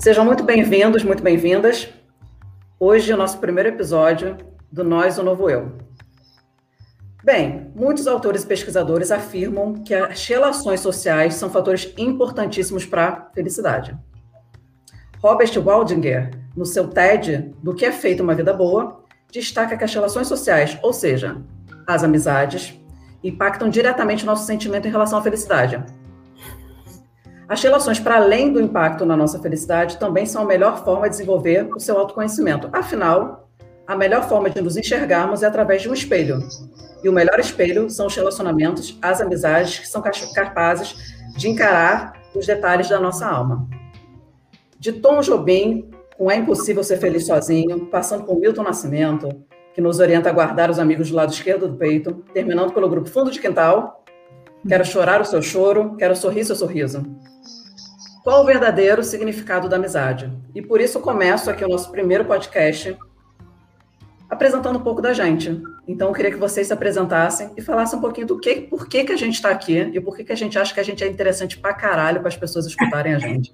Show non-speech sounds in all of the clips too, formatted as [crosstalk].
Sejam muito bem-vindos, muito bem-vindas. Hoje é o nosso primeiro episódio do Nós, o Novo Eu. Bem, muitos autores e pesquisadores afirmam que as relações sociais são fatores importantíssimos para a felicidade. Robert Waldinger, no seu TED Do que é feito uma vida boa, destaca que as relações sociais, ou seja, as amizades, impactam diretamente o nosso sentimento em relação à felicidade. As relações, para além do impacto na nossa felicidade, também são a melhor forma de desenvolver o seu autoconhecimento. Afinal, a melhor forma de nos enxergarmos é através de um espelho. E o melhor espelho são os relacionamentos, as amizades, que são capazes de encarar os detalhes da nossa alma. De Tom Jobim, com É Impossível Ser Feliz Sozinho, passando por Milton Nascimento, que nos orienta a guardar os amigos do lado esquerdo do peito, terminando pelo grupo Fundo de Quintal, Quero chorar o seu choro, quero sorrir seu sorriso. Qual o verdadeiro significado da amizade? E por isso começo aqui o nosso primeiro podcast apresentando um pouco da gente. Então, eu queria que vocês se apresentassem e falassem um pouquinho do que, por que, que a gente está aqui e por que, que a gente acha que a gente é interessante pra caralho para as pessoas escutarem a gente.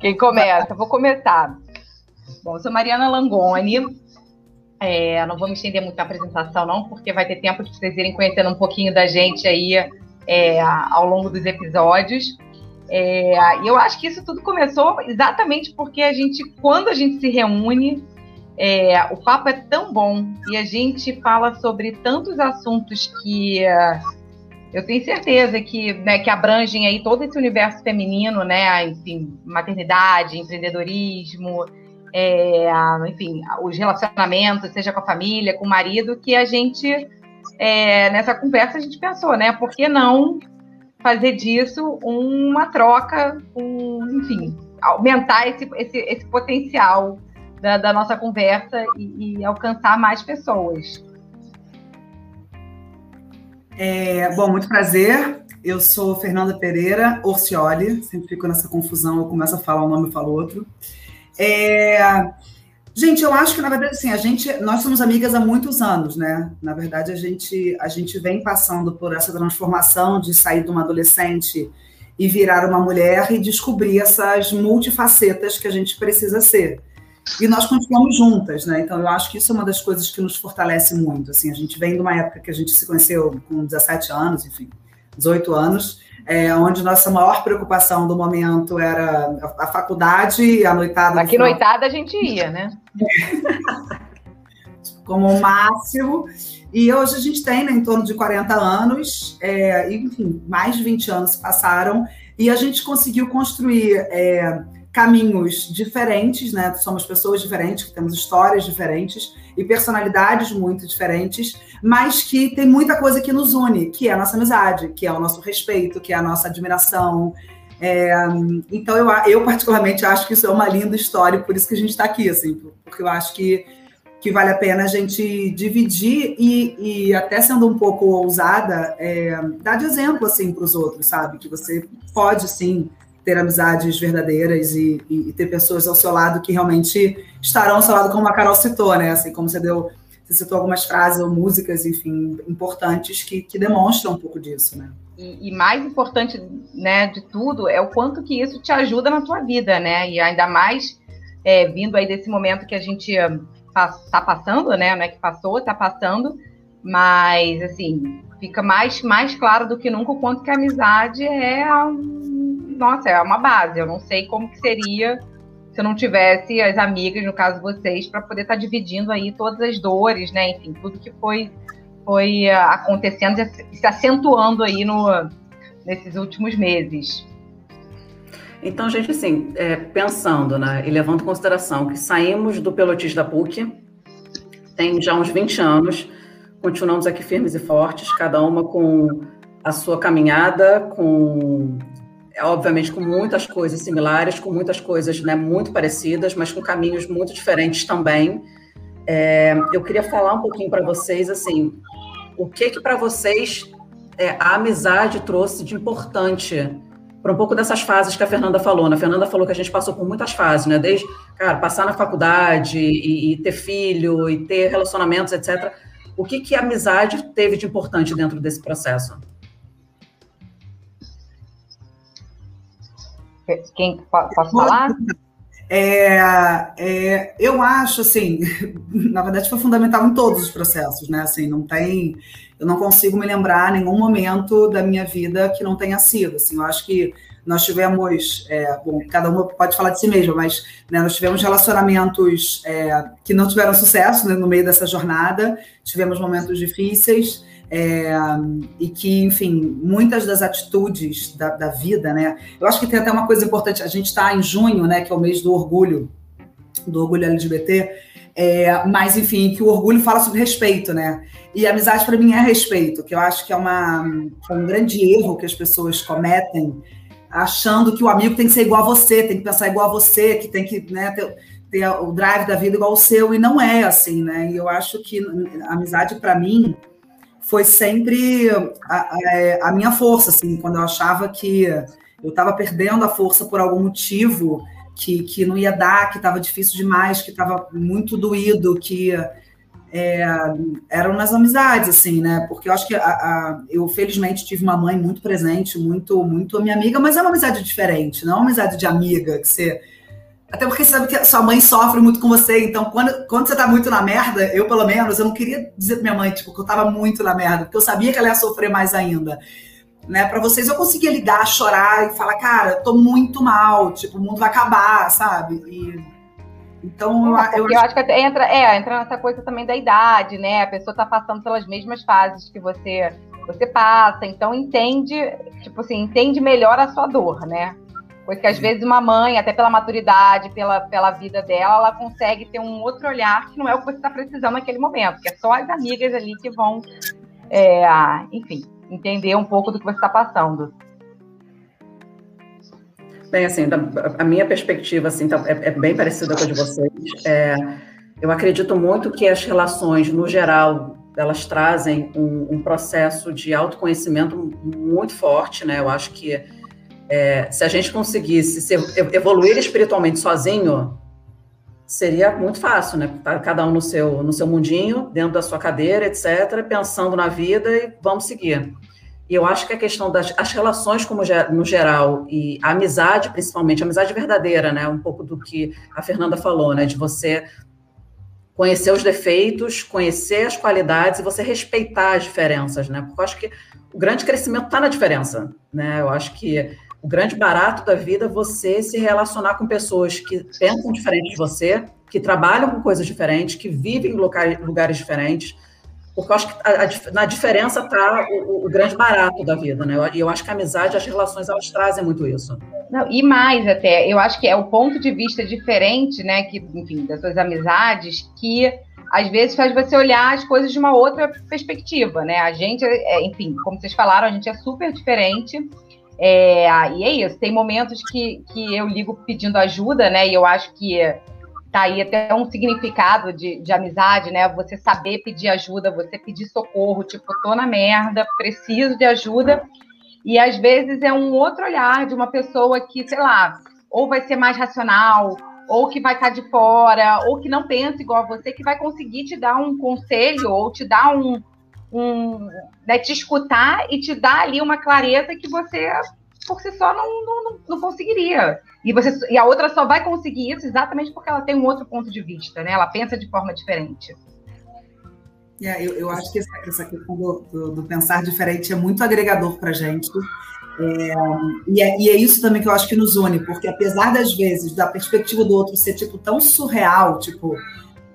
Quem começa? Vou começar. Bom, eu sou Mariana Langoni, é, não vou me estender muito na apresentação, não, porque vai ter tempo de vocês irem conhecendo um pouquinho da gente aí é, ao longo dos episódios. É, e eu acho que isso tudo começou exatamente porque a gente, quando a gente se reúne, é, o papo é tão bom e a gente fala sobre tantos assuntos que eu tenho certeza que, né, que abrangem aí todo esse universo feminino, né? Enfim, maternidade, empreendedorismo, é, enfim, os relacionamentos, seja com a família, com o marido, que a gente, é, nessa conversa, a gente pensou, né? Por que não fazer disso uma troca, um, enfim, aumentar esse, esse, esse potencial da, da, nossa conversa e, e alcançar mais pessoas? É, bom, muito prazer. Eu sou Fernanda Pereira Orcioli, sempre fico nessa confusão, eu começo a falar um nome e falo outro. É... Gente, eu acho que na verdade assim, a gente, nós somos amigas há muitos anos, né? Na verdade, a gente a gente vem passando por essa transformação de sair de uma adolescente e virar uma mulher e descobrir essas multifacetas que a gente precisa ser. E nós continuamos juntas, né? Então eu acho que isso é uma das coisas que nos fortalece muito. Assim, a gente vem de uma época que a gente se conheceu com 17 anos, enfim, 18 anos, é, onde nossa maior preocupação do momento era a, faculdade e a noitada. Aqui noitada a gente ia, né? [laughs] Como o máximo. E hoje a gente tem né, em torno de 40 anos, é, enfim, mais de 20 anos passaram, e a gente conseguiu construir é, caminhos diferentes, né? Somos pessoas diferentes, temos histórias diferentes e personalidades muito diferentes, mas que tem muita coisa que nos une, que é a nossa amizade, que é o nosso respeito, que é a nossa admiração. É, então eu, eu particularmente acho que isso é uma linda história, por isso que a gente está aqui, assim, porque eu acho que que vale a pena a gente dividir e, e até sendo um pouco ousada, é, dar de exemplo assim para os outros, sabe? Que você pode sim ter amizades verdadeiras e, e, e, ter pessoas ao seu lado que realmente estarão ao seu lado, como a Carol citou, né? Assim, como você deu, você citou algumas frases ou músicas, enfim, importantes que, que demonstram um pouco disso, né? E, e, mais importante, né, de tudo é o quanto que isso te ajuda na tua vida, né? E ainda mais é, vindo aí desse momento que a gente está passando, né? Não é que passou, está passando, mas assim fica mais mais claro do que nunca o quanto que a amizade é um nossa, é uma base. Eu não sei como que seria se não tivesse as amigas, no caso vocês, para poder estar tá dividindo aí todas as dores, né? Enfim, tudo que foi foi ah, acontecendo e se acentuando aí no, nesses últimos meses. Então, gente, assim, é, pensando, né, e levando em consideração que saímos do pelotis da PUC, tem já uns 20 anos, continuamos aqui firmes e fortes, cada uma com a sua caminhada, com obviamente com muitas coisas similares, com muitas coisas né, muito parecidas, mas com caminhos muito diferentes também. É, eu queria falar um pouquinho para vocês, assim, o que que para vocês é, a amizade trouxe de importante para um pouco dessas fases que a Fernanda falou. Né? A Fernanda falou que a gente passou por muitas fases, né? Desde, cara, passar na faculdade e, e ter filho e ter relacionamentos, etc. O que que a amizade teve de importante dentro desse processo? Quem posso falar? É, é, eu acho assim, [laughs] na verdade foi fundamental em todos os processos, né? Assim, não tem, eu não consigo me lembrar nenhum momento da minha vida que não tenha sido. Assim, eu acho que nós tivemos, é, bom, cada uma pode falar de si mesma, mas né, nós tivemos relacionamentos é, que não tiveram sucesso né, no meio dessa jornada, tivemos momentos difíceis. É, e que, enfim, muitas das atitudes da, da, vida, né? Eu acho que tem até uma coisa importante. A gente está em junho, né? Que é o mês do orgulho, do orgulho LGBT. É, mas, enfim, que o orgulho fala sobre respeito, né? E amizade para mim é respeito, que eu acho que é, uma, é um grande erro que as pessoas cometem, achando que o amigo tem que ser igual a você, tem que pensar igual a você, que tem que né, ter, ter o drive da vida igual o seu, e não é assim, né? E eu acho que a amizade para mim foi sempre a, a, a, minha força, assim, quando eu achava que eu estava perdendo a força por algum motivo, que, que não ia dar, que estava difícil demais, que estava muito doído, que é, eram nas amizades, assim, né? Porque eu acho que a, a, eu, felizmente, tive uma mãe muito presente, muito, muito minha amiga, mas é uma amizade diferente, não é uma amizade de amiga, que você até porque você sabe que sua mãe sofre muito com você, então quando, quando você tá muito na merda, eu pelo menos, eu não queria dizer pra minha mãe, tipo, que eu tava muito na merda, porque eu sabia que ela ia sofrer mais ainda. Né, para vocês eu conseguia ligar, chorar e falar, cara, tô muito mal, tipo, o mundo vai acabar, sabe? E, então é, eu, eu acho que entra, é, entra nessa coisa também da idade, né? A pessoa tá passando pelas mesmas fases que você você passa, então entende, tipo assim, entende melhor a sua dor, né? Porque às vezes uma mãe, até pela maturidade, pela, pela vida dela, ela consegue ter um outro olhar que não é o que você está precisando naquele momento, que é só as amigas ali que vão, é, enfim, entender um pouco do que você está passando. Bem, assim, a minha perspectiva assim, tá, é, é, bem parecida com a de vocês. É, eu acredito muito que as relações, no geral, elas trazem um, um processo de autoconhecimento muito forte, né? Eu acho que é, se a gente conseguisse se evoluir espiritualmente sozinho, seria muito fácil, né? Tá cada um no seu, no seu mundinho, dentro da sua cadeira, etc., pensando na vida e vamos seguir. E eu acho que a questão das as relações como no geral e a amizade, principalmente, a amizade verdadeira, né? Um pouco do que a Fernanda falou, né? De você conhecer os defeitos, conhecer as qualidades e você respeitar as diferenças, né? Porque eu acho que o grande crescimento está na diferença, né? Eu acho que o grande barato da vida é você se relacionar com pessoas que pensam diferente de você, que trabalham com coisas diferentes, que vivem em lugares, lugares diferentes. Porque eu acho que a, a, na diferença está o, o, grande barato da vida, né? E eu, eu, acho que a amizade, as relações, elas trazem muito isso. Não, e mais até, eu acho que é o ponto de vista diferente, né? Que, enfim, das suas amizades, que às vezes faz você olhar as coisas de uma outra perspectiva, né? A gente, é, enfim, como vocês falaram, a gente é super diferente. É, e é isso, tem momentos que, que eu ligo pedindo ajuda, né? E eu acho que tá aí até um significado de, de amizade, né? Você saber pedir ajuda, você pedir socorro, tipo, tô na merda, preciso de ajuda. E às vezes é um outro olhar de uma pessoa que, sei lá, ou vai ser mais racional, ou que vai estar tá de fora, ou que não pensa igual a você, que vai conseguir te dar um conselho ou te dar um, um né, te escutar e te dar ali uma clareza que você por si só não, não, não, conseguiria. E, você, e a outra só vai conseguir isso exatamente porque ela tem um outro ponto de vista, né? Ela pensa de forma diferente. É, eu, eu acho que essa, essa questão do, do, do, pensar diferente é muito agregador para a gente. É, e, é, e, é, isso também que eu acho que nos une, porque apesar das vezes da perspectiva do outro ser tipo tão surreal, tipo,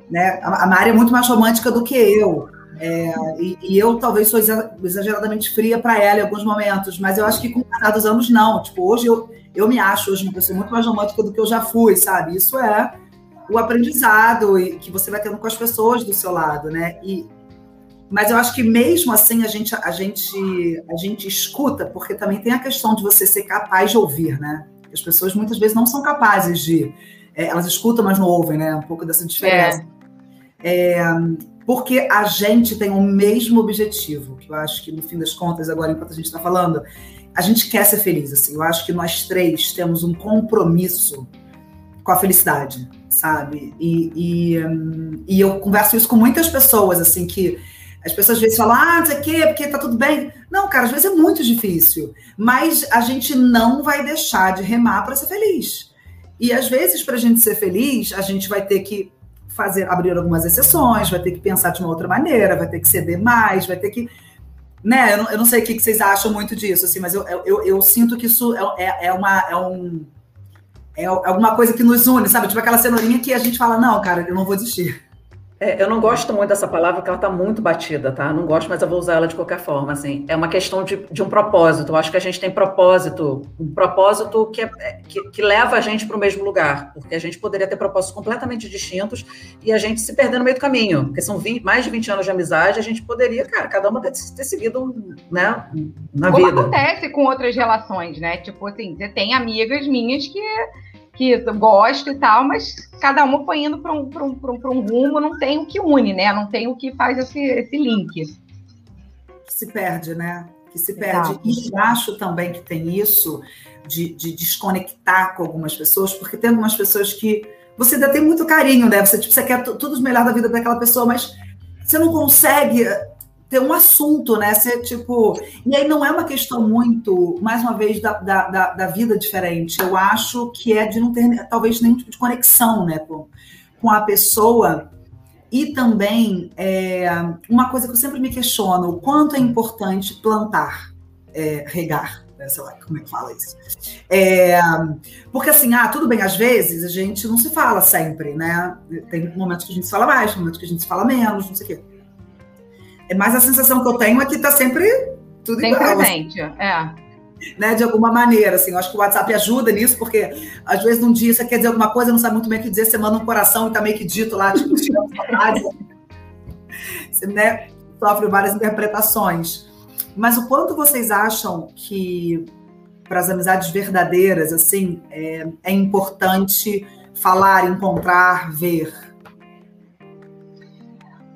né, a, a Mari é muito mais romântica do que eu. É, e, e, eu talvez sou exageradamente fria para ela em alguns momentos, mas eu acho que com o passar dos anos, não. Tipo, hoje eu, eu me acho hoje uma pessoa muito mais romântica do que eu já fui, sabe? Isso é o aprendizado que você vai tendo com as pessoas do seu lado, né? E, mas eu acho que mesmo assim a gente, a gente, a gente escuta, porque também tem a questão de você ser capaz de ouvir, né? As pessoas muitas vezes não são capazes de. É, elas escutam, mas não ouvem, né? Um pouco dessa diferença. É. É, porque a gente tem o mesmo objetivo, que eu acho que no fim das contas, agora enquanto a gente está falando, a gente quer ser feliz, assim. Eu acho que nós três temos um compromisso com a felicidade, sabe? E, e, e eu converso isso com muitas pessoas, assim, que As pessoas às vezes falam, ah, não sei o quê, porque tá tudo bem. Não, cara, às vezes é muito difícil. Mas a gente não vai deixar de remar para ser feliz. E às vezes, para a gente ser feliz, a gente vai ter que fazer, abrir algumas exceções, vai ter que pensar de uma outra maneira, vai ter que ceder mais, vai ter que. Né? Eu não, eu não sei o que vocês acham muito disso, assim, mas eu, eu, eu sinto que isso é, é, é uma. É um, é alguma coisa que nos une, sabe? Tipo aquela cenourinha que a gente fala, não, cara, eu não vou desistir. É, eu não gosto muito dessa palavra, porque ela está muito batida, tá? Não gosto, mas eu vou usar ela de qualquer forma. Assim, é uma questão de, de um propósito. Eu acho que a gente tem propósito, um propósito que, é, que, que leva a gente para o mesmo lugar, porque a gente poderia ter propósitos completamente distintos e a gente se perder no meio do caminho, porque são 20, mais de 20 anos de amizade, a gente poderia, cara, cada uma ter, ter seguido, né, na Como vida. acontece com outras relações, né? Tipo assim, você tem amigas minhas que que gosto e tal, mas cada uma foi indo para um, um, um, um rumo, não tem o que une, né? Não tem o que faz esse, esse link. Que se perde, né? Que se perde. Exato. E acho também que tem isso de, de, desconectar com algumas pessoas, porque tem algumas pessoas que você ainda tem muito carinho, né? Você, tipo, você quer tudo melhor da vida daquela pessoa, mas você não consegue ter um assunto, né? Ser tipo. E aí não é uma questão muito, mais uma vez, da, da, da, da vida diferente. Eu acho que é de não ter talvez nenhum tipo de conexão, né, com, com a pessoa. E também é, uma coisa que eu sempre me questiono: o quanto é importante plantar, é, regar. Né? Sei lá como é que fala isso. É, porque assim, ah, tudo bem, às vezes a gente não se fala sempre, né? Tem momentos que a gente se fala mais, momentos que a gente se fala menos, não sei o quê. É Mas a sensação que eu tenho é que está sempre tudo Tem igual. Assim. presente, é. Né, de alguma maneira, assim, eu acho que o WhatsApp ajuda nisso, porque às vezes num dia você quer dizer alguma coisa, não sabe muito bem o que dizer, você manda um coração e tá meio que dito lá, tipo, [laughs] você né, sofre várias interpretações. Mas o quanto vocês acham que para as amizades verdadeiras, assim, é, é importante falar, encontrar, ver?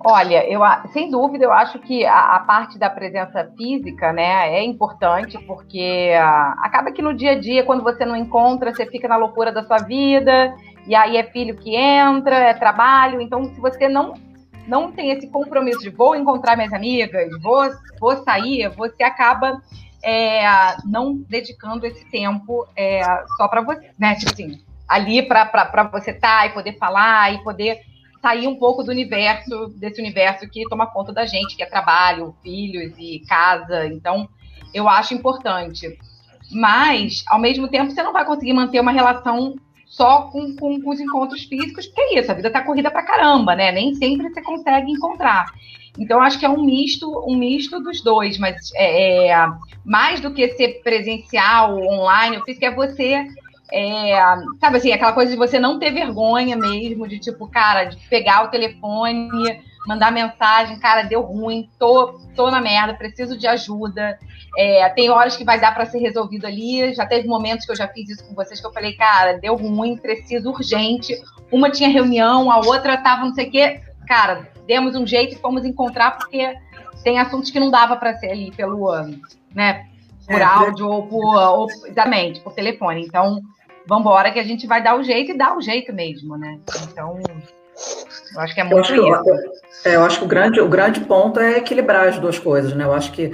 Olha, eu, sem dúvida, eu acho que a, a, parte da presença física, né, é importante, porque a, acaba que no dia a dia, quando você não encontra, você fica na loucura da sua vida, e aí é filho que entra, é trabalho. Então, se você não não tem esse compromisso de vou encontrar minhas amigas, vou, vou sair, você acaba é, não dedicando esse tempo é, só para você, né? Tipo assim, ali para você estar tá, e poder falar e poder sair um pouco do universo, desse universo que toma conta da gente, que é trabalho, filhos e casa. Então, eu acho importante. Mas, ao mesmo tempo, você não vai conseguir manter uma relação só com, com, com os encontros físicos, porque é isso, a vida tá corrida pra caramba, né? Nem sempre você consegue encontrar. Então, acho que é um misto, um misto dos dois, mas é, é mais do que ser presencial, online, o físico é você é, sabe assim, aquela coisa de você não ter vergonha mesmo, de tipo, cara, de pegar o telefone, mandar mensagem, cara, deu ruim, tô, tô na merda, preciso de ajuda. É, tem horas que vai dar para ser resolvido ali. Já teve momentos que eu já fiz isso com vocês que eu falei, cara, deu ruim, preciso urgente. Uma tinha reunião, a outra tava não sei o quê. Cara, demos um jeito e fomos encontrar, porque tem assuntos que não dava para ser ali pelo ano, né? Por é, áudio ou por, ou, exatamente, por telefone. Então, vambora que a gente vai dar o jeito e dá o jeito mesmo, né? Então, eu acho que é muito eu acho, isso. É, eu acho que o grande, o grande ponto é equilibrar as duas coisas, né? Eu acho que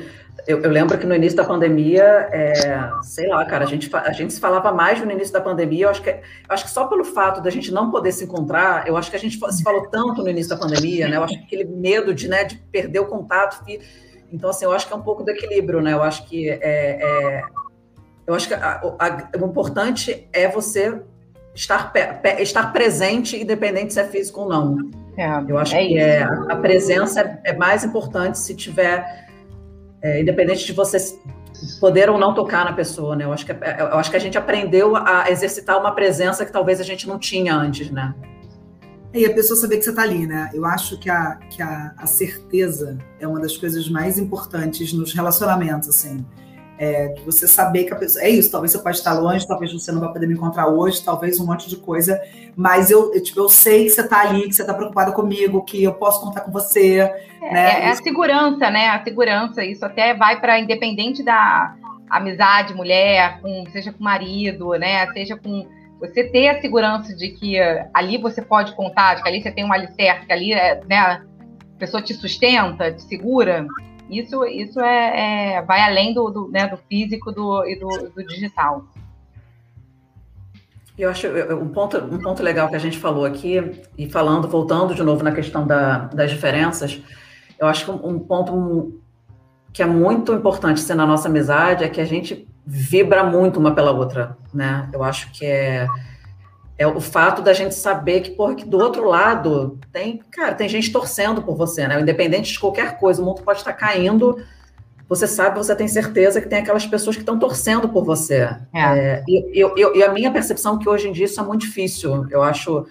eu, eu lembro que no início da pandemia, é, sei lá, cara, a gente, a gente se falava mais no início da pandemia. Eu acho que, eu acho que só pelo fato da gente não poder se encontrar, eu acho que a gente se falou tanto no início da pandemia, né? Eu acho que aquele medo de, né, de perder o contato. Então, assim, eu acho que é um pouco do equilíbrio, né? Eu acho que é, é eu acho que a, a, o importante é você estar, pe, estar presente, independente se é físico ou não. É, eu acho é que é, a presença é, é, mais importante se tiver, é, independente de você poder ou não tocar na pessoa, né? Eu acho que, é, eu acho que a gente aprendeu a exercitar uma presença que talvez a gente não tinha antes, né? E a pessoa saber que você está ali, né? Eu acho que, a, que a, a certeza é uma das coisas mais importantes nos relacionamentos, assim. É, você saber que a pessoa. É isso, talvez você pode estar longe, talvez você não vai poder me encontrar hoje, talvez um monte de coisa, mas eu, eu tipo, eu sei que você está ali, que você está preocupada comigo, que eu posso contar com você. É, né? é a segurança, né? A segurança, isso até vai para independente da amizade, mulher, com, seja com marido, né? Seja com. Você ter a segurança de que ali você pode contar, de que ali você tem um alicerce, que ali, né? pessoa te sustenta, te segura, isso, isso é, é vai além do, do, né, do físico do, e do, do digital. Eu acho um ponto, um ponto legal que a gente falou aqui, e falando, voltando de novo na questão da, das diferenças, eu acho que um, um ponto que é muito importante ser na nossa amizade é que a gente vibra muito uma pela outra, né? Eu acho que é é o fato da gente saber que, porra, que do outro lado tem, cara, tem gente torcendo por você, né? Independente de qualquer coisa, o mundo pode estar caindo, você sabe, você tem certeza que tem aquelas pessoas que estão torcendo por você. É. É, e, eu, eu, e a minha percepção é que hoje em dia isso é muito difícil. Eu acho,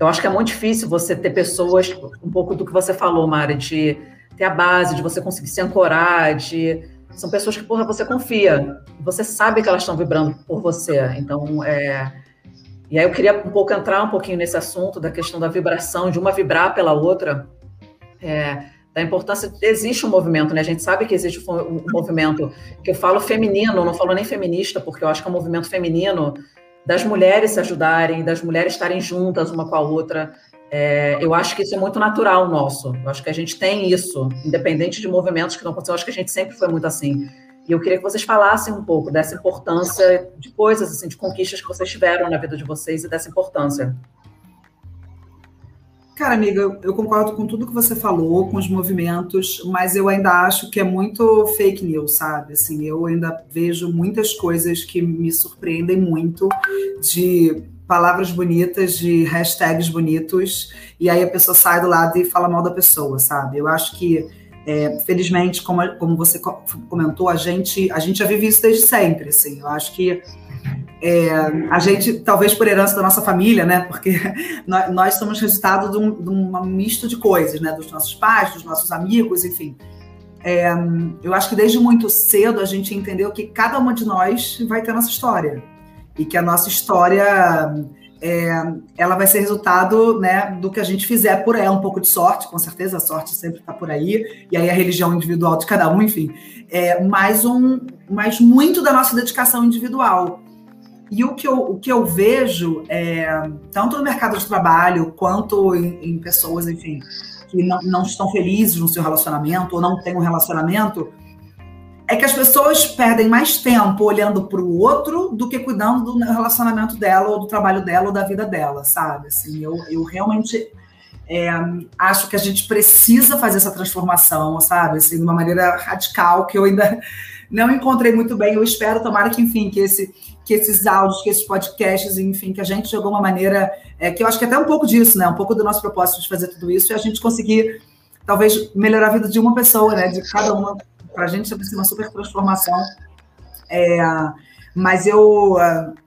eu acho que é muito difícil você ter pessoas, um pouco do que você falou, Mari, de ter a base, de você conseguir se ancorar, de são pessoas que, porra, você confia. Você sabe que elas estão vibrando por você. Então, é, e aí eu queria um pouco entrar um pouquinho nesse assunto da questão da vibração, de uma vibrar pela outra, é, da importância. Existe um movimento, né? A gente sabe que existe um movimento que eu falo feminino, não falo nem feminista, porque eu acho que é um movimento feminino das mulheres se ajudarem, das mulheres estarem juntas uma com a outra. É, eu acho que isso é muito natural nosso. Eu acho que a gente tem isso, independente de movimentos que não acontecem. Eu acho que a gente sempre foi muito assim. E eu queria que vocês falassem um pouco dessa importância de coisas, assim, de conquistas que vocês tiveram na vida de vocês e dessa importância. Cara, amiga, eu concordo com tudo que você falou, com os movimentos, mas eu ainda acho que é muito fake news, sabe? Assim, eu ainda vejo muitas coisas que me surpreendem muito de palavras bonitas, de hashtags bonitos, e aí a pessoa sai do lado e fala mal da pessoa, sabe? Eu acho que é, felizmente, como, como você comentou, a gente, a gente já vive isso desde sempre. Assim. Eu acho que é, a gente, talvez por herança da nossa família, né? Porque [laughs] nós, nós somos resultado de um, de um, misto de coisas, né? Dos nossos pais, dos nossos amigos, enfim. É, eu acho que desde muito cedo a gente entendeu que cada uma de nós vai ter a nossa história. E que a nossa história é, ela vai ser resultado né, do que a gente fizer por ela, um pouco de sorte, com certeza, a sorte sempre está por aí, e aí a religião individual de cada um, enfim, é, mais um, mas muito da nossa dedicação individual. E o que eu, o que eu vejo, é, tanto no mercado de trabalho, quanto em, em pessoas, enfim, que não, não estão felizes no seu relacionamento, ou não têm um relacionamento, é que as pessoas perdem mais tempo olhando para o outro do que cuidando do relacionamento dela, ou do trabalho dela, ou da vida dela, sabe? Assim, eu, eu realmente é, acho que a gente precisa fazer essa transformação, sabe? Assim, de uma maneira radical, que eu ainda não encontrei muito bem. Eu espero, tomara que, enfim, que, esse, que esses áudios, que esses podcasts, enfim, que a gente, de alguma maneira, é, que eu acho que até um pouco disso, né? Um pouco do nosso propósito de fazer tudo isso, e a gente conseguir, talvez, melhorar a vida de uma pessoa, né? De cada uma para a gente isso ser uma super transformação. É, mas eu,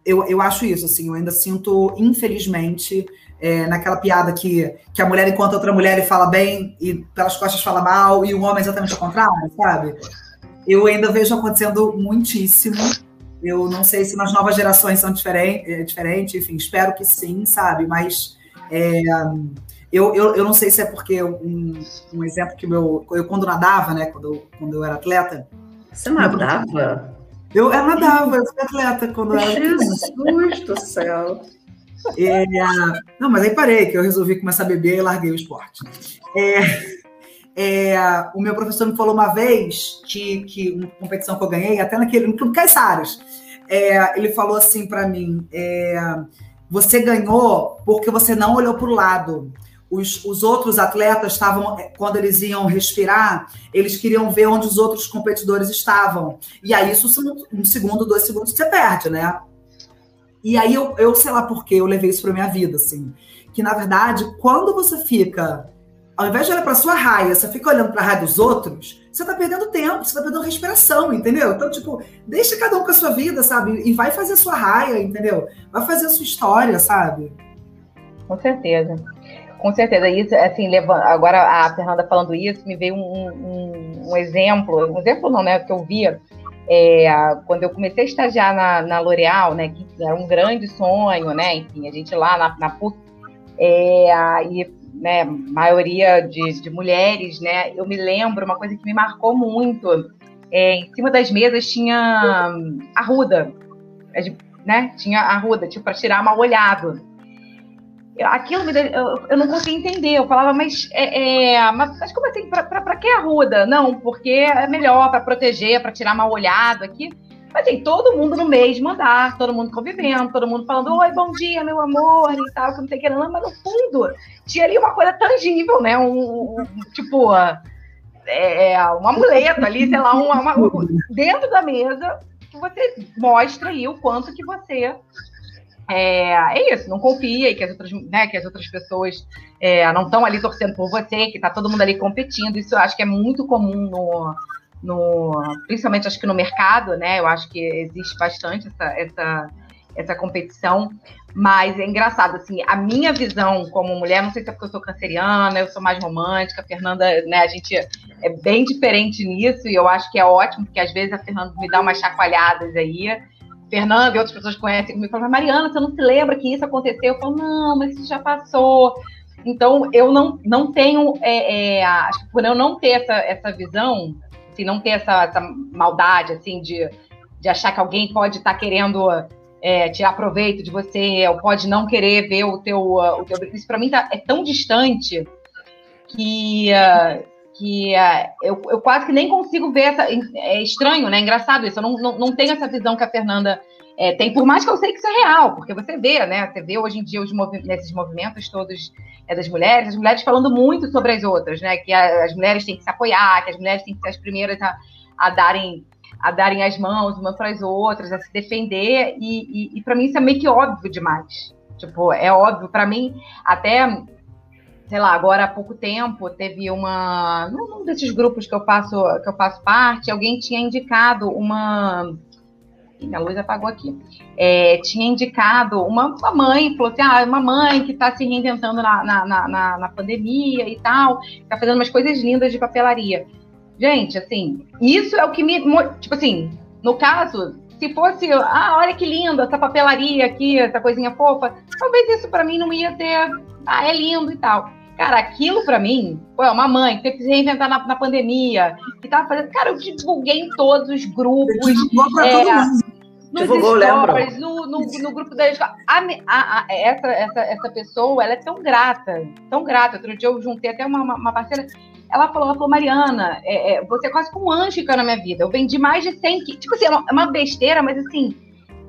eu, eu acho isso, assim, eu ainda sinto, infelizmente, é, naquela piada que, que a mulher encontra outra mulher e fala bem, e pelas costas fala mal, e o homem é exatamente o contrário, sabe? Eu ainda vejo acontecendo muitíssimo. Eu não sei se nas novas gerações são diferentes, é, diferente, enfim, espero que sim, sabe? Mas é, eu, eu, eu não sei se é porque um, um exemplo que meu. Eu, quando nadava, né? Quando eu, quando eu era atleta. Você nadava? Eu, eu nadava, eu fui atleta quando eu era Jesus do céu. É, não, mas aí parei, que eu resolvi começar a beber e larguei o esporte. É, é, o meu professor me falou uma vez que, que uma competição que eu ganhei, até naquele, no Clube Caiçaras, é, ele falou assim para mim: é, você ganhou porque você não olhou para o lado os, os outros atletas estavam, eh, quando eles iam respirar, eles queriam ver onde os outros competidores estavam. E aí, isso, um segundo, dois segundos, você perde, né? E aí, eu, eu sei lá por que eu levei isso para minha vida, assim. Que, na verdade, quando você fica, ao invés de olhar para sua raia, você fica olhando para a raia dos outros, você está perdendo tempo, você está perdendo respiração, entendeu? Então, tipo, deixa cada um com a sua vida, sabe? E vai fazer a sua raia, entendeu? Vai fazer a sua história, sabe? Com certeza. Com certeza, isso, assim, agora a Fernanda falando isso, me veio um, um, um exemplo, um exemplo não, né, que eu via é, quando eu comecei a estagiar na, na L'Oréal, né, que era um grande sonho, né, enfim, a gente lá na, na PUC, é, e, né, maioria de, de mulheres, né, eu me lembro, uma coisa que me marcou muito, é, em cima das mesas tinha arruda, né, tinha arruda, tipo, para tirar mal olhado. Aquilo me, eu, eu, não conseguia entender. Eu falava, mas, é, é mas, mas, como assim? Para que arruda? Não, porque é melhor para proteger, para tirar mal olhado aqui. Mas assim, todo mundo no mesmo andar, todo mundo convivendo, todo mundo falando, oi, bom dia, meu amor, e tal, que não sei o que, não, mas no fundo tinha ali uma coisa tangível, né? Um, um tipo, é, é, um amuleto ali, sei lá, uma, uma, dentro da mesa, que você mostra aí o quanto que você é, é, isso, não confia e que as outras, né, que as outras pessoas é, não estão ali torcendo por você, que está todo mundo ali competindo. Isso eu acho que é muito comum no, no, principalmente acho que no mercado, né? Eu acho que existe bastante essa, essa, essa competição. Mas é engraçado, assim, a minha visão como mulher, não sei se é porque eu sou canceriana, eu sou mais romântica, a Fernanda, né, a gente é bem diferente nisso, e eu acho que é ótimo, porque às vezes a Fernanda me dá umas chacoalhadas aí, Fernanda e outras pessoas conhecem comigo, falam, Mariana, você não se lembra que isso aconteceu? Eu falo, não, mas isso já passou. Então, eu não, não tenho, é, é, acho que por eu não ter essa, essa visão, assim, não ter essa, essa maldade, assim, de, de achar que alguém pode estar tá querendo é, tirar proveito de você, ou pode não querer ver o teu, o teu isso para mim tá, é tão distante que, uh, que uh, eu, eu quase que nem consigo ver essa. É estranho, né? É engraçado isso. Eu não, não, não tenho essa visão que a Fernanda é, tem, por mais que eu sei que isso é real, porque você vê, né? Você vê hoje em dia os movi nesses movimentos todos é, das mulheres, as mulheres falando muito sobre as outras, né? Que a, as mulheres têm que se apoiar, que as mulheres têm que ser as primeiras a, a darem a darem as mãos umas para as outras, a se defender, e, e, e para mim isso é meio que óbvio demais. Tipo, é óbvio, para mim, até sei lá, agora há pouco tempo teve uma num desses grupos que eu faço que eu faço parte, alguém tinha indicado uma minha luz apagou aqui. É, tinha indicado uma, uma, mãe, falou assim: ah, uma mãe que está se reinventando na, na, na, na, pandemia e tal, está fazendo umas coisas lindas de papelaria. Gente, assim, isso é o que me. Tipo assim, no caso, se fosse, ah, olha que lindo, essa papelaria aqui, essa coisinha fofa, talvez isso para mim não ia ter, ah, é lindo e tal. Cara, aquilo para mim, foi uma mãe que teve que se reinventar na, na pandemia, que tava fazendo. Cara, eu divulguei em todos os grupos. É, nos Divulgou, stories, no, no, no, grupo da escola. A, a, a, essa, essa, essa pessoa, ela é tão grata, tão grata. Outro dia eu juntei até uma, uma parceira. Ela falou, ela falou, Mariana, é, é, você é quase como um anjo na minha vida. Eu vendi mais de 100 Tipo assim, é uma, é uma besteira, mas assim,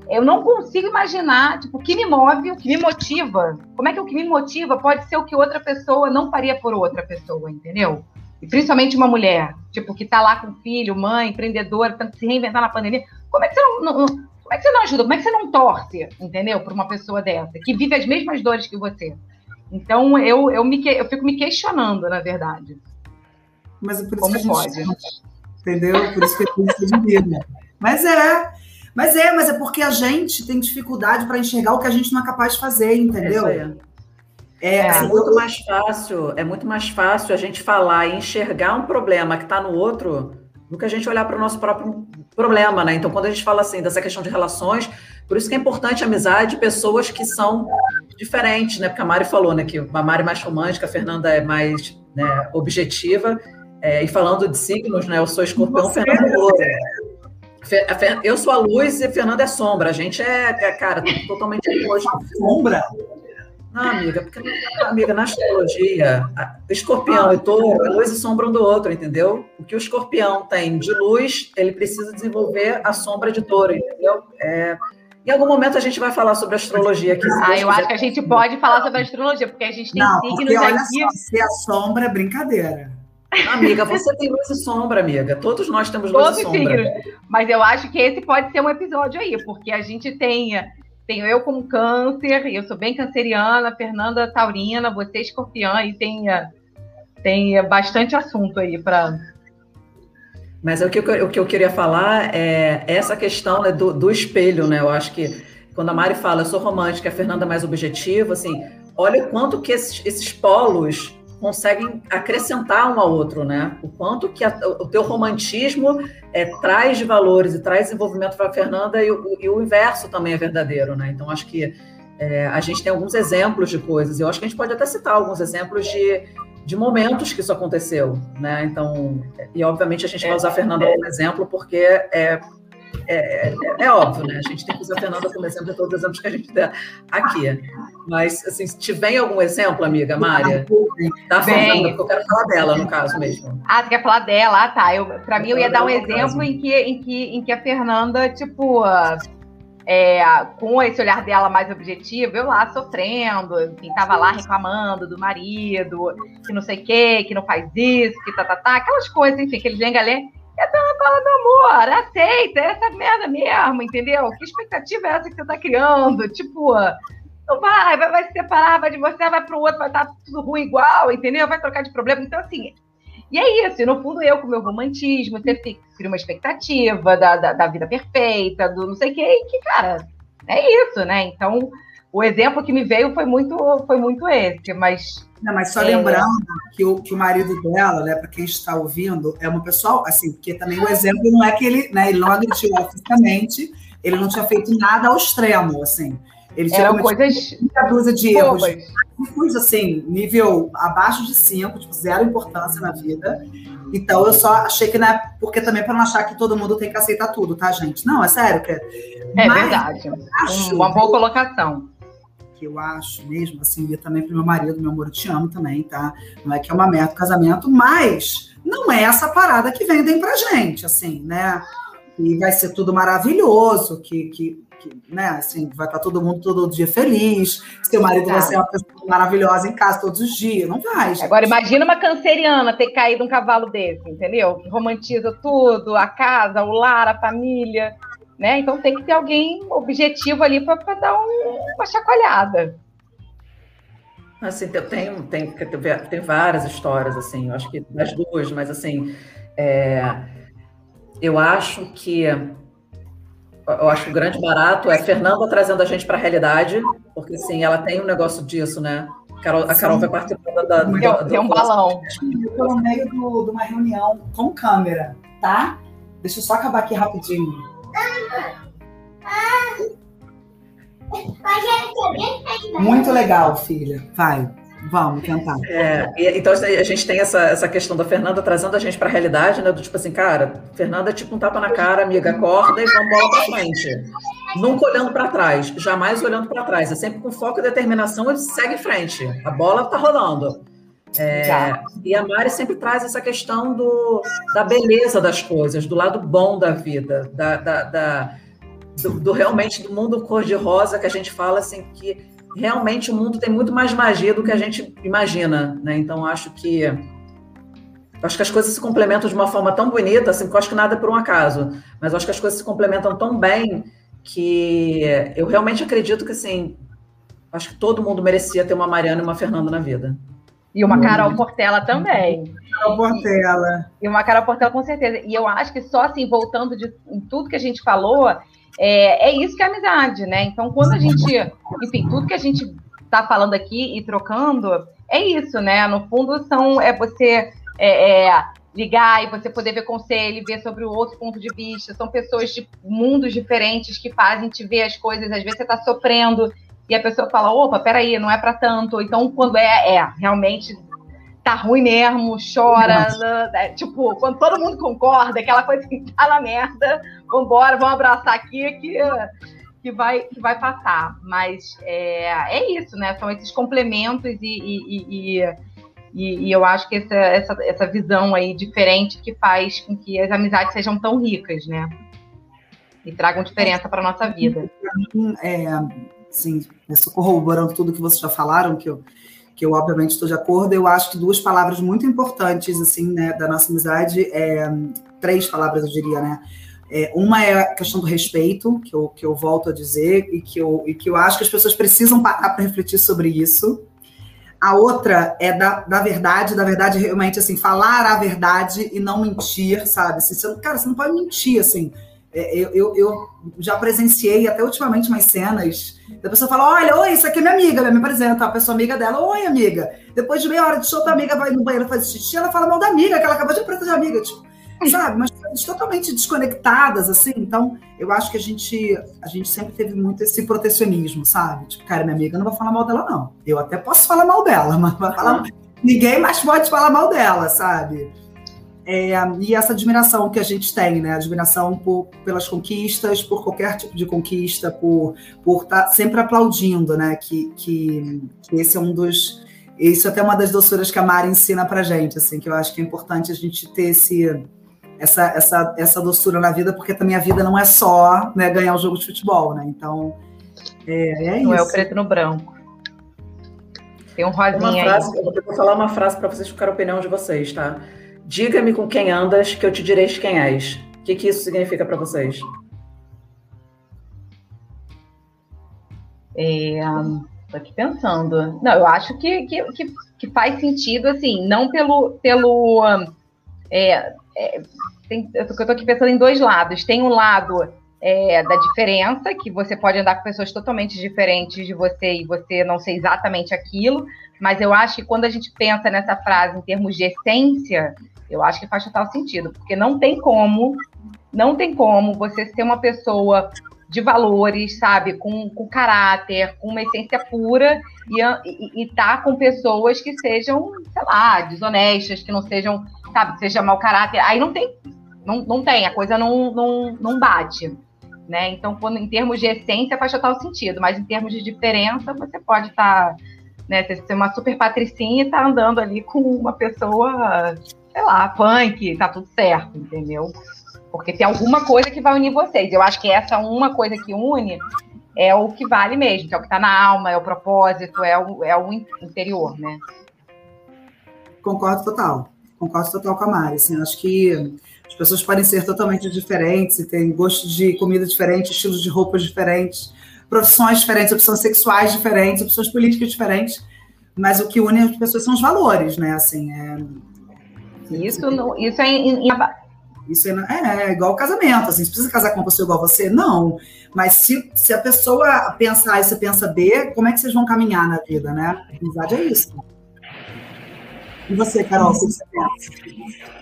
eu não consigo imaginar, tipo, o que me move, o que me motiva. Como é que o que me motiva pode ser o que outra pessoa não faria por outra pessoa, entendeu? E principalmente uma mulher, tipo, que tá lá com filho, mãe, empreendedora, tentando se reinventar na pandemia. Como é que você não, não, como é que você não ajuda? Como é que você não torce, entendeu? Por uma pessoa dessa, que vive as mesmas dores que você. Então, eu, eu, me, eu fico me questionando, na verdade. Mas é por isso Como que a gente pode? entendeu? Por isso que a gente admira. Mas é, mas é, mas é porque a gente tem dificuldade para enxergar o que a gente não é capaz de fazer, entendeu? É, é, é assim, muito mais fácil, é muito mais fácil a gente falar e enxergar um problema que está no outro do que a gente olhar para o nosso próprio problema, né? Então, quando a gente fala assim dessa questão de relações, por isso que é importante a amizade de pessoas que são diferentes, né? Porque a Mari falou, né, que a Mari é mais romântica, a Fernanda é mais né, objetiva. É, e falando de signos, né? Eu sou escorpião, Fernanda é loura. Eu sou a luz e Fernanda é sombra. A gente é, é cara, totalmente oposto. Sombra? Não, amiga, porque, amiga, na astrologia, escorpião e touro é luz e sombra um do outro, entendeu? O que o escorpião tem de luz, ele precisa desenvolver a sombra de touro, entendeu? É, em algum momento a gente vai falar sobre astrologia aqui. Ah, eu acho que a gente pode falar sobre astrologia, porque a gente tem Não, signos porque, olha aqui. Só, se a sombra é brincadeira. Amiga, você tem luz e sombra, amiga. Todos nós temos luz Todos e sombra. Signos. Mas eu acho que esse pode ser um episódio aí, porque a gente tem, tenho eu como câncer, eu sou bem canceriana, Fernanda taurina, você escorpiã, e tem, tem bastante assunto aí para... Mas o que, eu, o que eu queria falar é essa questão né, do, do espelho, né? Eu acho que quando a Mari fala, eu sou romântica, a Fernanda é mais objetiva, assim, olha o quanto que esses, esses polos conseguem acrescentar um ao outro, né? O quanto que a, o teu romantismo é, traz valores e traz desenvolvimento para a Fernanda e o, e o, inverso também é verdadeiro, né? Então, acho que é, a gente tem alguns exemplos de coisas. Eu acho que a gente pode até citar alguns exemplos de, de momentos que isso aconteceu, né? Então, e obviamente a gente vai usar a Fernanda como exemplo porque é é, é, é, óbvio, né? A gente tem que usar a Fernanda como exemplo de todos os exemplos que a gente der aqui. Mas, assim, se tiver algum exemplo, amiga Mária, da Fernanda, porque eu quero falar dela, no caso mesmo. Ah, você quer falar dela? Ah, tá. Pra mim, eu ia dar um exemplo em que, em, que, em que a Fernanda, tipo, é, com esse olhar dela mais objetivo, eu lá sofrendo, enfim, tava lá reclamando do marido, que não sei o quê, que não faz isso, que tá, tá, tá, aquelas coisas, enfim, aquele lenga-lenga. Meu amor, aceita, é essa merda mesmo, entendeu? Que expectativa é essa que você tá criando? Tipo, não vai, vai, vai se separar, vai divorciar, vai pro outro, vai estar tá tudo ruim igual, entendeu? Vai trocar de problema. Então, assim, e é isso, e no fundo eu com meu romantismo, você cria uma expectativa da, da, da, vida perfeita, do não sei o quê, e que, cara, é isso, né? Então, o exemplo que me veio foi muito, foi muito esse, mas. Não, mas só é... lembrando que o, que o marido dela, né, para quem está ouvindo, é uma pessoa, assim, porque também o exemplo não é que ele, né, ele não agrediu fisicamente, ele não tinha feito nada ao extremo, assim. Ele tinha Eram coisas. Muita dúzia de erros fui, assim, nível abaixo de 5, tipo, zero importância na vida. Então eu só achei que, né, porque também para não achar que todo mundo tem que aceitar tudo, tá, gente? Não, é sério. Que... É Mas, verdade. Acho Uma boa colocação. Que eu acho mesmo, assim, e também pro meu marido, meu amor, eu te amo também, tá? Não é que é uma meta casamento, mas não é essa parada que vendem pra gente, assim, né? E vai ser tudo maravilhoso, que, que que, né, assim, vai estar todo mundo todo dia feliz, seu marido tá. vai ser uma pessoa maravilhosa em casa todos os dias. Não vai. Gente. Agora, imagina uma canceriana ter caído um cavalo desse, entendeu? Que romantiza tudo, a casa, o lar, a família. Né? Então tem que ter alguém objetivo ali para dar um, uma chacoalhada. Assim, tem, tem, tem, tem várias histórias, assim, eu acho que das duas, mas assim, é, eu acho que eu acho que o grande barato é a Fernanda trazendo a gente para a realidade, porque sim, ela tem um negócio disso, né? A Carol, a Carol vai participando da. Do, do, tem um balão. Meio do, de uma reunião com câmera, tá? Deixa eu só acabar aqui rapidinho. Muito legal, filha. Vai. Vamos tentar. É, então a gente tem essa, essa questão da Fernanda trazendo a gente para a realidade, né? Do tipo assim, cara, Fernanda é tipo um tapa na cara, amiga, acorda e vamos bola para frente. Nunca olhando para trás, jamais olhando para trás. É sempre com foco e determinação e segue em frente. A bola tá rolando. É, e a Mari sempre traz essa questão do, da beleza das coisas, do lado bom da vida, da, da, da do, do, realmente do mundo cor-de-rosa que a gente fala assim que realmente o mundo tem muito mais magia do que a gente imagina, né? Então acho que acho que as coisas se complementam de uma forma tão bonita, assim, que eu acho que nada é por um acaso, mas acho que as coisas se complementam tão bem que eu realmente acredito que assim, acho que todo mundo merecia ter uma Mariana e uma Fernanda na vida. E uma Carol Portela também. Carol Portela. E uma Carol Portela, com certeza. E eu acho que só assim, voltando de, em tudo que a gente falou, é, é isso que é amizade, né? Então, quando a gente, enfim, tudo que a gente está falando aqui e trocando, é isso, né? No fundo, são é você é, é, ligar e você poder ver conselho, ver sobre o outro ponto de vista. São pessoas de mundos diferentes que fazem te ver as coisas. Às vezes você está sofrendo e a pessoa fala: opa, peraí, não é para tanto. Então, quando é, é, realmente tá ruim mesmo, chora, né? tipo, quando todo mundo concorda, aquela coisa que [laughs] tá na merda, vambora, vamos abraçar aqui que, que, vai, que vai passar. Mas é, é isso, né? São esses complementos e, e, e, e, e eu acho que essa, essa, essa visão aí diferente que faz com que as amizades sejam tão ricas, né? E tragam diferença para nossa vida. É, sim, corroborando tudo que vocês já falaram, que eu que eu obviamente estou de acordo. Eu acho que duas palavras muito importantes assim, né, da nossa amizade, é, três palavras eu diria, né? É, uma é a questão do respeito, que eu, que eu volto a dizer, e que eu, e que eu acho que as pessoas precisam parar para refletir sobre isso. A outra é da, da verdade, da verdade realmente, assim, falar a verdade e não mentir, sabe? Assim, você, cara, você não pode mentir, assim. É, eu, eu, eu, já presenciei até ultimamente umas cenas da pessoa fala: Olha, oi, isso aqui é minha amiga, ela me apresenta, a pessoa amiga dela, oi, amiga. Depois de meia hora de show, a amiga vai no banheiro fazer xixi, ela fala mal da amiga, que ela acabou de apresentar de amiga, tipo, [laughs] sabe? Mas totalmente desconectadas, assim. Então, eu acho que a gente, a gente sempre teve muito esse protecionismo, sabe? Tipo, cara, minha amiga não vai falar mal dela, não. Eu até posso falar mal dela, mas vai falar. Ninguém mais pode falar mal dela, sabe? É, e essa admiração que a gente tem, né? Admiração por, pelas conquistas, por qualquer tipo de conquista, por por estar tá sempre aplaudindo, né? Que, que, que, esse é um dos isso é até uma das doçuras que a Mari ensina para gente, assim, que eu acho que é importante a gente ter esse essa, essa, essa doçura na vida, porque também a vida não é só né, ganhar um jogo de futebol, né? Então, é, é não isso. é o preto no branco. Tem um rosinha frase, aí. Eu vou falar uma frase para vocês ficarem a opinião de vocês, tá? Diga-me com quem andas, que eu te direi quem és. O que, que isso significa para vocês? É, tô aqui pensando. Não, eu acho que, que, que, que faz sentido, assim, não pelo. pelo é, é, tem, eu tô aqui pensando em dois lados. Tem um lado é, da diferença, que você pode andar com pessoas totalmente diferentes de você e você não ser exatamente aquilo, mas eu acho que quando a gente pensa nessa frase em termos de essência, eu acho que faz total sentido, porque não tem como, não tem como você ser uma pessoa de valores, sabe, com, com caráter, com uma essência pura e estar tá com pessoas que sejam, sei lá, desonestas, que não sejam, sabe, seja mau caráter. Aí não tem, não, não tem, a coisa não, não, não bate. Né? Então, quando, em termos de essência, faz total sentido, mas em termos de diferença, você pode estar, tá, né, ser uma super patricinha e estar tá andando ali com uma pessoa, sei lá, punk, tá tudo certo, entendeu? Porque tem alguma coisa que vai unir vocês. Eu acho que essa uma coisa que une é o que vale mesmo, que é o que está na alma, é o propósito, é o, é o interior, né? Concordo total. Concordo total com a Mari. Assim, acho que as pessoas podem ser totalmente diferentes, têm gostos de comida diferentes, estilos de roupas diferentes, profissões diferentes, opções sexuais diferentes, opções políticas diferentes, mas o que une as pessoas são os valores, né? Assim, é... Isso, não, isso é em, em... Isso é, é, igual casamento, assim, você precisa casar com uma pessoa igual a você? Não. Mas se, se a pessoa pensa A e você pensa B, como é que vocês vão caminhar na vida, né? A amizade é isso. E você, Carol, o que você pensa?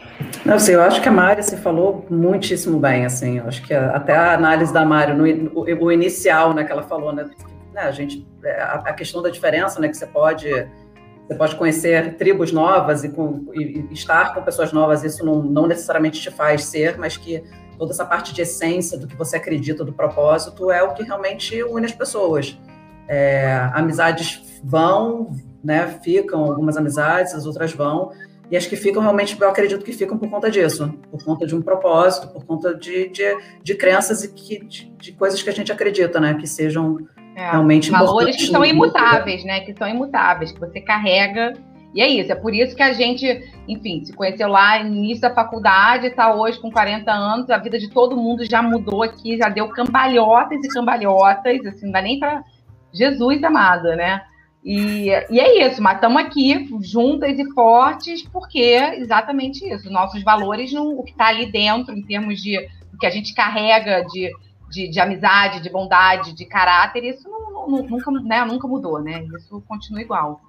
Não sei, eu acho que a Mari se falou muitíssimo bem, assim, eu acho que a, até a análise da Mari, no, o, o, inicial, né, que ela falou, né, né a gente, é, a, a, questão da diferença, né, que você pode, você pode conhecer tribos novas e, com, e, estar com pessoas novas, isso não, não necessariamente te faz ser, mas que toda essa parte de essência do que você acredita, do propósito, é o que realmente une as pessoas. É, amizades vão, né, ficam algumas amizades, as outras vão, e as que ficam realmente, eu acredito que ficam por conta disso, por conta de um propósito, por conta de, de, de crenças e que, de, de, coisas que a gente acredita, né? Que sejam é, realmente Valores que são imutáveis, né? Que são imutáveis, que você carrega. E é isso, é por isso que a gente, enfim, se conheceu lá no início da faculdade, está hoje com 40 anos, a vida de todo mundo já mudou aqui, já deu cambalhotas e cambalhotas, assim, não dá nem para Jesus amado, né? E, e é isso, mas estamos aqui juntas e fortes, porque exatamente isso. Nossos valores, o que está ali dentro, em termos de o que a gente carrega de, de, de amizade, de bondade, de caráter, isso não, não, nunca, né, nunca mudou, né? Isso continua igual.